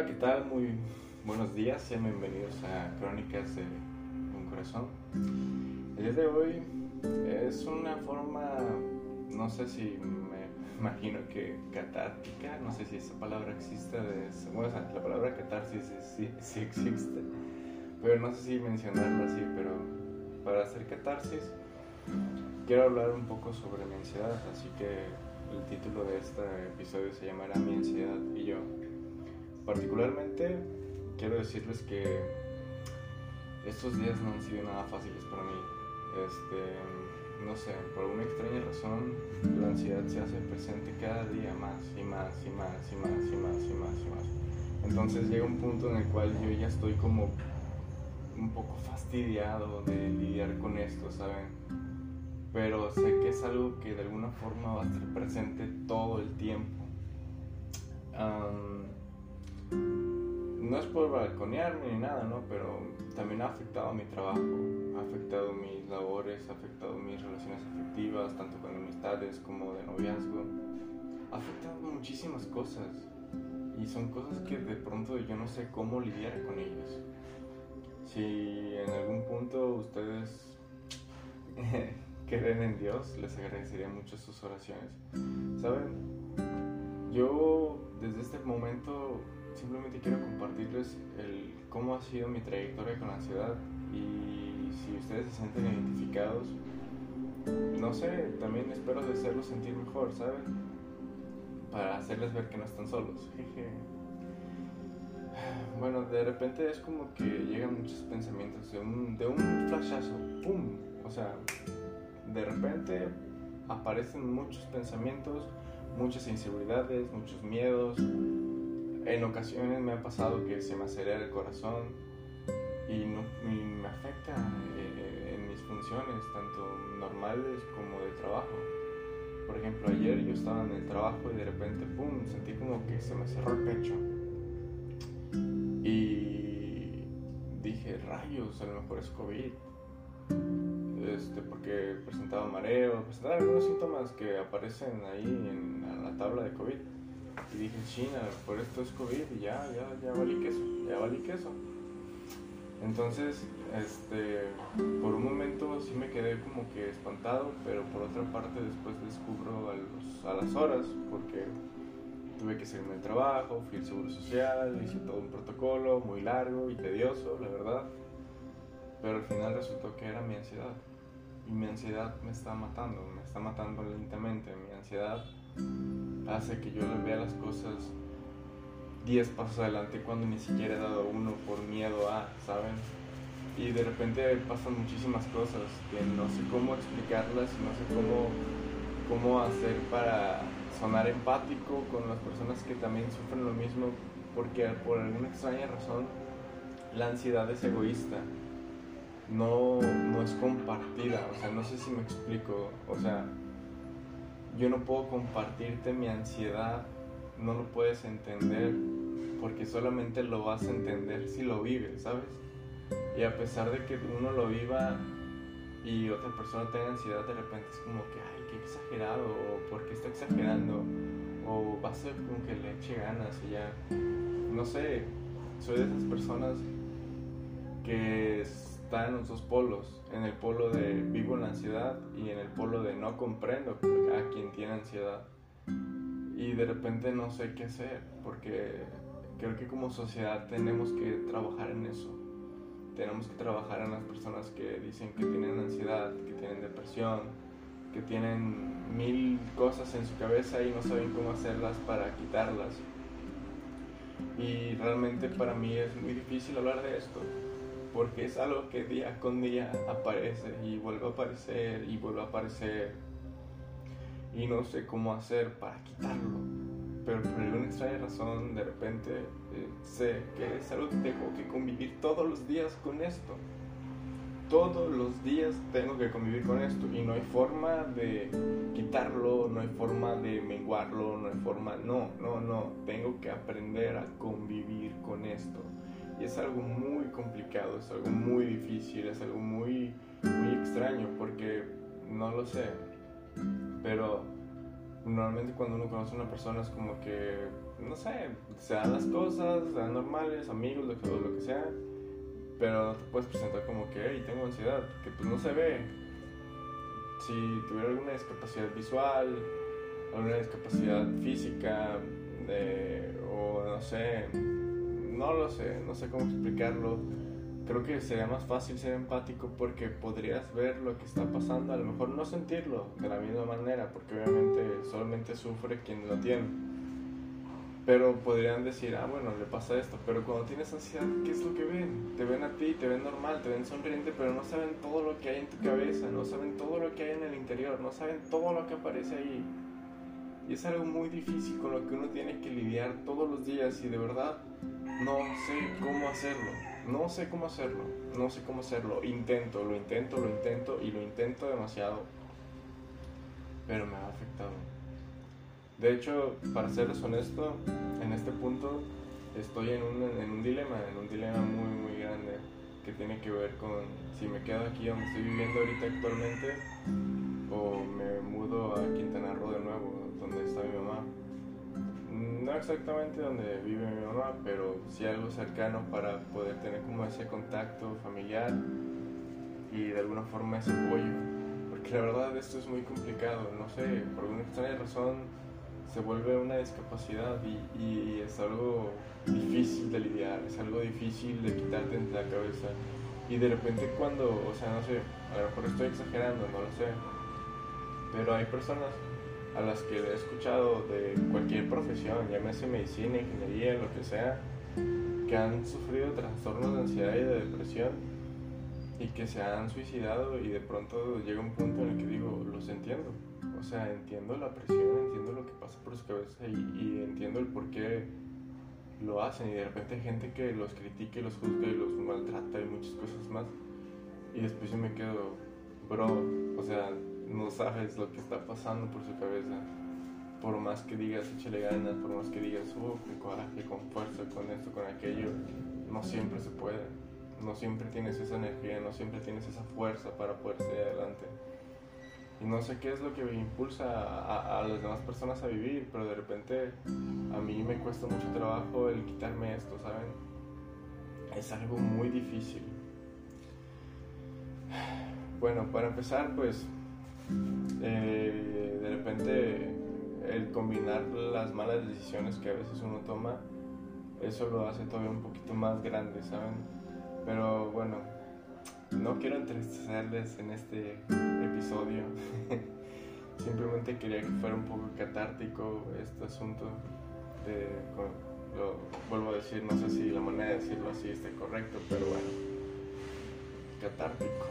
Hola, ¿qué tal? Muy buenos días, sean bienvenidos a Crónicas de un Corazón. El día de hoy es una forma, no sé si me imagino que catártica, no sé si esa palabra existe, bueno, la palabra catarsis sí, sí existe, pero no sé si mencionarla así, pero para hacer catarsis quiero hablar un poco sobre mi ansiedad, así que el título de este episodio se llamará Mi ansiedad y yo. Particularmente quiero decirles que estos días no han sido nada fáciles para mí. Este, no sé, por una extraña razón, la ansiedad se hace presente cada día más y más y más y más y más y más y más. Entonces llega un punto en el cual yo ya estoy como un poco fastidiado de lidiar con esto, ¿saben? Pero sé que es algo que de alguna forma va a estar presente todo el tiempo no es por balconearme ni nada, ¿no? Pero también ha afectado mi trabajo, ha afectado mis labores, ha afectado mis relaciones afectivas, tanto con amistades como de noviazgo. Ha afectado muchísimas cosas y son cosas que de pronto yo no sé cómo lidiar con ellas. Si en algún punto ustedes creen en Dios, les agradecería mucho sus oraciones. ¿Saben? Yo desde este momento simplemente quiero compartirles el, cómo ha sido mi trayectoria con la ansiedad y si ustedes se sienten identificados, no sé, también espero de hacerlos sentir mejor, ¿saben? Para hacerles ver que no están solos. Bueno, de repente es como que llegan muchos pensamientos de un, de un flashazo, ¡pum! O sea, de repente aparecen muchos pensamientos, muchas inseguridades, muchos miedos, en ocasiones me ha pasado que se me acelera el corazón y, no, me afecta eh, en mis funciones, tanto normales como de trabajo. Por ejemplo, ayer yo estaba en el trabajo y de repente, ¡pum!, sentí como que se me cerró el pecho. Y dije, rayos, a lo mejor es COVID. Este, porque presentaba mareo, presentaba algunos síntomas que aparecen ahí en la tabla de COVID y dije, China, por esto es COVID y ya, ya, ya valí queso, ya valí queso. Entonces, este, por un momento sí me quedé como que espantado, pero por otra parte después descubro a las horas, porque tuve que salirme del trabajo, fui al Seguro Social, hice todo un protocolo muy largo y tedioso, la verdad. Pero al final resultó que era mi ansiedad. Y mi ansiedad me está matando, me está matando lentamente. Mi ansiedad hace que yo vea las cosas 10 pasos adelante cuando ni siquiera he dado uno por miedo a, ¿saben? Y de repente pasan muchísimas cosas que no sé cómo explicarlas no sé cómo, cómo hacer para sonar empático con las personas que también sufren lo mismo, porque por alguna extraña razón la ansiedad es egoísta, no, no es compartida, o sea, no sé si me explico, o sea, yo no puedo compartirte mi ansiedad, no lo puedes entender, porque solamente lo vas a entender si lo vives, ¿sabes? Y a pesar de que uno lo viva y otra persona tenga ansiedad, de repente es como que, ay, qué exagerado, o por qué está exagerando, o va a ser como que le eche ganas y ya, no sé, soy de esas personas que está en los dos polos, en el polo de vivo la ansiedad y en el polo de no comprendo a quien tiene ansiedad. Y de repente no sé qué hacer, porque creo que como sociedad tenemos que trabajar en eso. Tenemos que trabajar en las personas que dicen que tienen ansiedad, que tienen depresión, que tienen mil cosas en su cabeza y no saben cómo hacerlas para quitarlas. Y realmente para mí es muy difícil hablar de esto, porque es algo que día con día aparece y vuelve a aparecer y vuelve a aparecer y no sé cómo hacer para quitarlo. Pero por alguna extraña razón de repente eh, sé que es algo que tengo que convivir todos los días con esto. Todos los días tengo que convivir con esto y no hay forma de quitarlo, no hay forma de menguarlo, no hay forma, no, no, no, tengo que aprender a convivir con esto y es algo muy complicado, es algo muy difícil, es algo muy, muy extraño porque no lo sé. Pero normalmente cuando uno conoce a una persona es como que no sé, sean las cosas, sean normales, amigos, lo que, lo que sea, pero no te puedes presentar como que, hey, tengo ansiedad, que pues no se ve. Si tuviera alguna discapacidad visual, alguna discapacidad física, o no sé, no lo sé, no sé cómo explicarlo. Creo que sería más fácil ser empático porque podrías ver lo que está pasando, a lo mejor no sentirlo de la misma manera, porque obviamente solamente sufre quien lo tiene. Pero podrían decir, ah, bueno, le pasa esto. Pero cuando tienes ansiedad, ¿qué es lo que ven? Te ven a ti, te ven normal, te ven sonriente, pero no saben todo lo que hay en tu cabeza, no saben todo lo que hay en el interior, no saben todo lo que aparece ahí. Y es algo muy difícil con lo que uno tiene que lidiar todos los días y de verdad no sé cómo hacerlo. No sé cómo hacerlo. No sé cómo hacerlo. Intento, lo intento, lo intento y lo intento demasiado. Pero me ha afectado. De hecho, para serles honesto, en este punto estoy en un, en un dilema, en un dilema muy, muy grande que tiene que ver con si me quedo aquí donde estoy viviendo ahorita actualmente o me mudo a Quintana Roo de nuevo donde está mi mamá. No exactamente donde vive mi mamá, pero sí algo cercano para poder tener como ese contacto familiar y de alguna forma ese apoyo. Porque la verdad esto es muy complicado, no sé, por alguna extraña razón se vuelve una discapacidad y, y, es algo difícil de lidiar, es algo difícil de quitarte de la cabeza. Y de repente cuando, o sea, no sé, a lo mejor estoy exagerando, no lo sé, pero hay personas a las que he escuchado de cualquier profesión, llámese medicina, ingeniería, lo que sea, que han sufrido trastornos de ansiedad y de depresión y que se han suicidado y de pronto llega un punto en el que digo, los entiendo. O sea, entiendo la presión, entiendo lo que pasa por su cabeza y, entiendo el por qué lo hacen y de repente hay gente que los critica y los juzga y los maltrata y muchas cosas más. Y después yo me quedo, bro, o sea, no sabes lo que está pasando por su cabeza. Por más que digas échale ganas, por más que digas, uh, con coraje, con fuerza, con esto, con aquello, no siempre se puede. No siempre tienes esa energía, no siempre tienes esa fuerza para poder seguir adelante. Y no sé qué es lo que me impulsa a, las demás personas a vivir, pero de repente a mí me cuesta mucho trabajo el quitarme esto, ¿saben? Es algo muy difícil. Bueno, para empezar, pues eh, de repente el combinar las malas decisiones que a veces uno toma, eso lo hace todavía un poquito más grande, ¿saben? Pero bueno, no quiero entristecerles en este episodio. Simplemente quería que fuera un poco catártico este asunto. Lo vuelvo a decir, no sé si la manera de decirlo así esté correcto, pero bueno, catártico.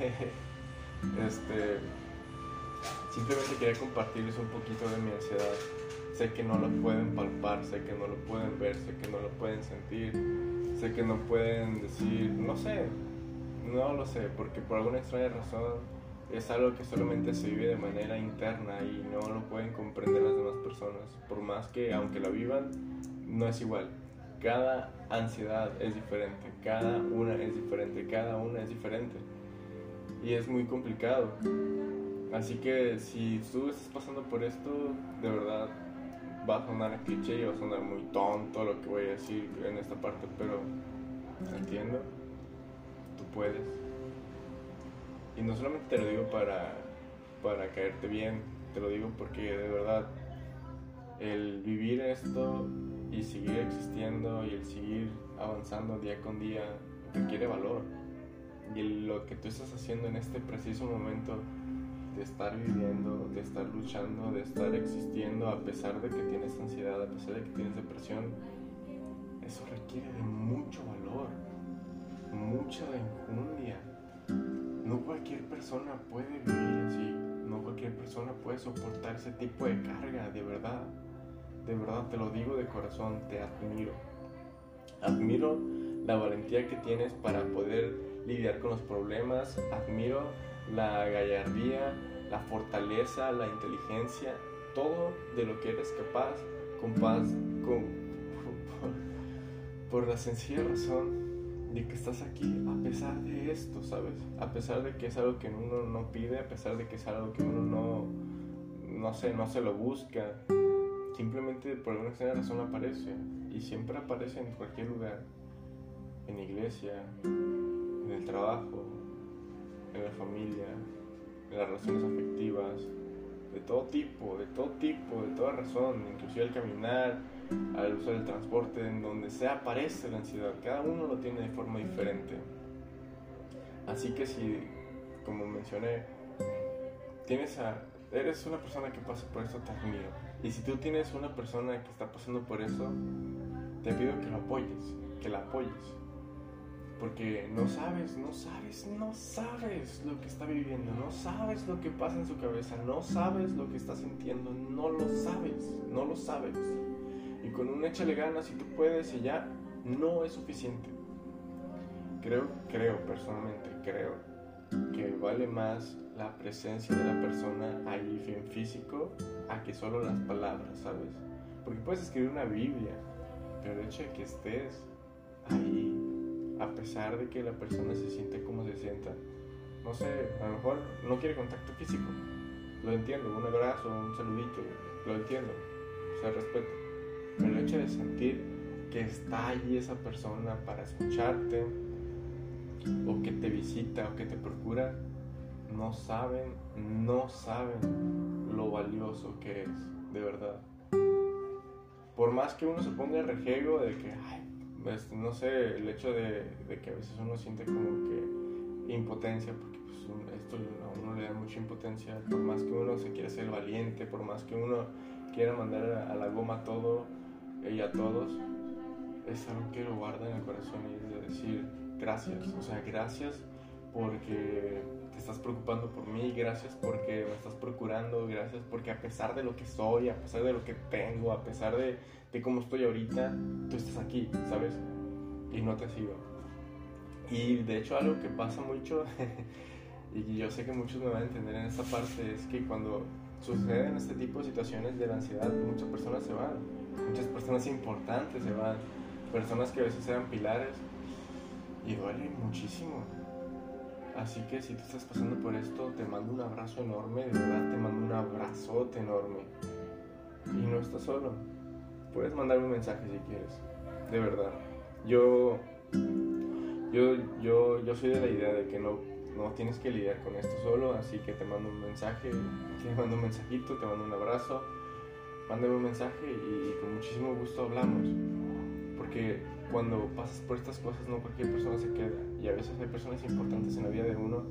este Simplemente quería compartirles un poquito de mi ansiedad. Sé que no lo pueden palpar, sé que no lo pueden ver, sé que no lo pueden sentir, sé que no pueden decir, no sé, no lo sé, porque por alguna extraña razón es algo que solamente se vive de manera interna y no lo pueden comprender las demás personas. Por más que, aunque la vivan, no es igual. Cada ansiedad es diferente, cada una es diferente, cada una es diferente. Y es muy complicado. Así que si tú estás pasando por esto, de verdad va a sonar cliché y va a sonar muy tonto lo que voy a decir en esta parte, pero entiendo, tú puedes. Y no solamente te lo digo para, para caerte bien, te lo digo porque de verdad el vivir esto y seguir existiendo y el seguir avanzando día con día requiere valor. Y lo que tú estás haciendo en este preciso momento de estar viviendo, de estar luchando, de estar existiendo a pesar de que tienes ansiedad, a pesar de que tienes depresión, eso requiere de mucho valor, mucha enjundia. No cualquier persona puede vivir así, no cualquier persona puede soportar ese tipo de carga, de verdad. De verdad te lo digo de corazón, te admiro. Admiro la valentía que tienes para poder lidiar con los problemas, admiro la gallardía, la fortaleza, la inteligencia, todo de lo que eres capaz, con paz, con, por, la sencilla razón de que estás aquí a pesar de esto, ¿sabes? A pesar de que es algo que uno no pide, a pesar de que es algo que uno no, no sé, no se lo busca. simplemente por alguna extraña razón aparece y siempre aparece en cualquier lugar, en iglesia, en el trabajo, en la familia, en las relaciones afectivas, de todo tipo, de todo tipo, de toda razón, inclusive al caminar, al uso del transporte, en donde sea aparece la ansiedad, cada uno lo tiene de forma diferente. Así que si, como mencioné, tienes a, eres una persona que pasa por esto, te admiro. Y si tú tienes una persona que está pasando por eso, te pido que lo apoyes, que la apoyes. Porque no sabes, no sabes, no sabes lo que está viviendo, no sabes lo que pasa en su cabeza, no sabes lo que está sintiendo, no lo sabes, no lo sabes. Y con un échale ganas si tú puedes y ya, no es suficiente. Creo, creo, personalmente, creo que vale más la presencia de la persona ahí en físico a que solo las palabras, ¿sabes? Porque puedes escribir una Biblia, pero el hecho de que estés ahí, pesar de que la persona se siente como se sienta, no sé, a lo mejor no quiere contacto físico, lo entiendo, un abrazo, un saludito, lo entiendo, o sea, respeto, pero el hecho de sentir que está ahí esa persona para escucharte, o que te visita o que te procura, no saben, no saben lo valioso que es, de verdad. Por más que uno se ponga rejego de que, ay, pues, no sé, el hecho de, que a veces uno siente como que impotencia, porque pues, esto a uno le da mucha impotencia, por más que uno se quiera ser valiente, por más que uno quiera mandar a la goma todo y a todos, es algo que lo guarda en el corazón y es de decir, gracias, o sea, gracias porque estás preocupando por mí, gracias porque me estás procurando, gracias porque a pesar de lo que soy, a pesar de lo que tengo, a pesar de, de cómo estoy ahorita, tú estás aquí, ¿sabes? Y no te sigo. Y de hecho algo que pasa mucho, y yo sé que muchos me van a entender en esta parte, es que cuando suceden este tipo de situaciones de la ansiedad, muchas personas se van, muchas personas importantes se van, personas que a veces eran pilares y duele muchísimo. Así que si tú estás pasando por esto, te mando un abrazo enorme, de verdad te mando un abrazote enorme. Y no estás solo. Puedes mandarme un mensaje si quieres, de verdad. Yo, yo, yo, yo soy de la idea de que no, no tienes que lidiar con esto solo, así que te mando un mensaje, te mando un mensajito, te mando un abrazo, mándame un mensaje y con muchísimo gusto hablamos. Porque cuando pasas por estas cosas no cualquier persona se queda. Y a veces hay personas importantes en la vida de uno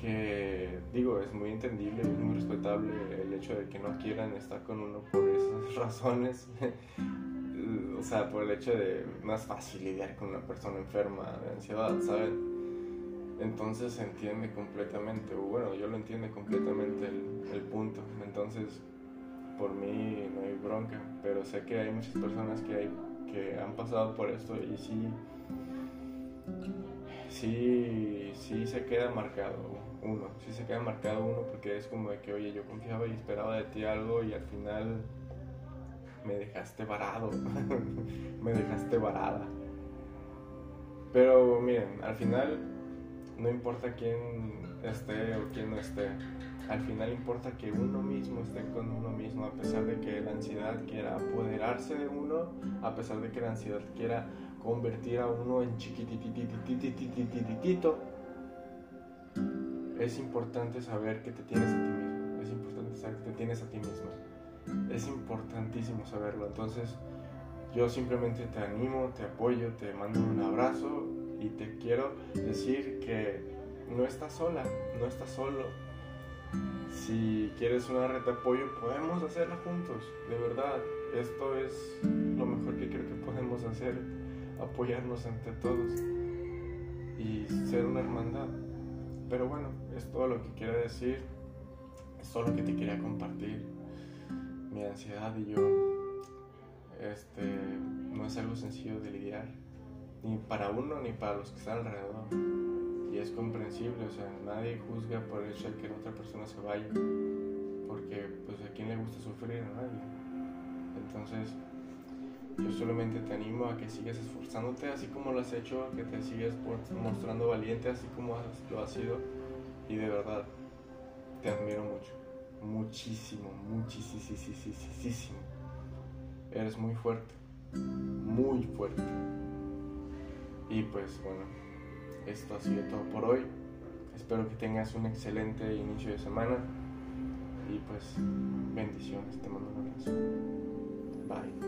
que digo es muy entendible es muy respetable el hecho de que no quieran estar con uno por esas razones. O sea por el hecho de es fácil lidiar con una persona enferma de ansiedad ¿saben? entonces se entiende completamente o bueno yo lo entiendo completamente el, el punto. Entonces por mí no hay bronca pero sé que hay muchas personas que hay que han pasado por esto y sí, sí, sí se queda marcado uno, sí se queda marcado uno porque es como de que, oye, yo confiaba y esperaba de ti algo y al final me dejaste varado, me dejaste varada. Pero miren, al final no importa quién esté o quién no esté, al final importa que uno mismo esté con uno mismo, a pesar de que la ansiedad quiera apoderarse de uno, a pesar de que la ansiedad quiera convertir a uno en chiquititititititititito. Es importante saber que te tienes a ti mismo, es importante saber que te tienes a ti mismo. Es importantísimo saberlo. Entonces, yo simplemente te animo, te apoyo, te mando un abrazo y te quiero decir que no estás sola, no estás solo si quieres una red de apoyo, podemos hacerla juntos. De verdad, esto es lo mejor que creo que podemos hacer. Apoyarnos entre todos y ser una hermandad. Pero bueno, es todo lo que quiero decir. Es todo lo que te quería compartir. Mi ansiedad y yo. Este no es algo sencillo de lidiar. Ni para uno ni para los que están alrededor y es comprensible, o sea, nadie juzga por el hecho de que otra persona se vaya, porque pues a quién le gusta sufrir, a nadie. Entonces, yo solamente te animo a que sigas esforzándote así como lo has hecho, que te sigas mostrando valiente así como lo has sido y de verdad te admiro mucho. muchísimo, muchísimo. Eres muy fuerte, muy fuerte. Y pues bueno, esto ha sido todo por hoy. Espero que tengas un excelente inicio de semana. Y pues bendiciones, te mando un abrazo. Bye.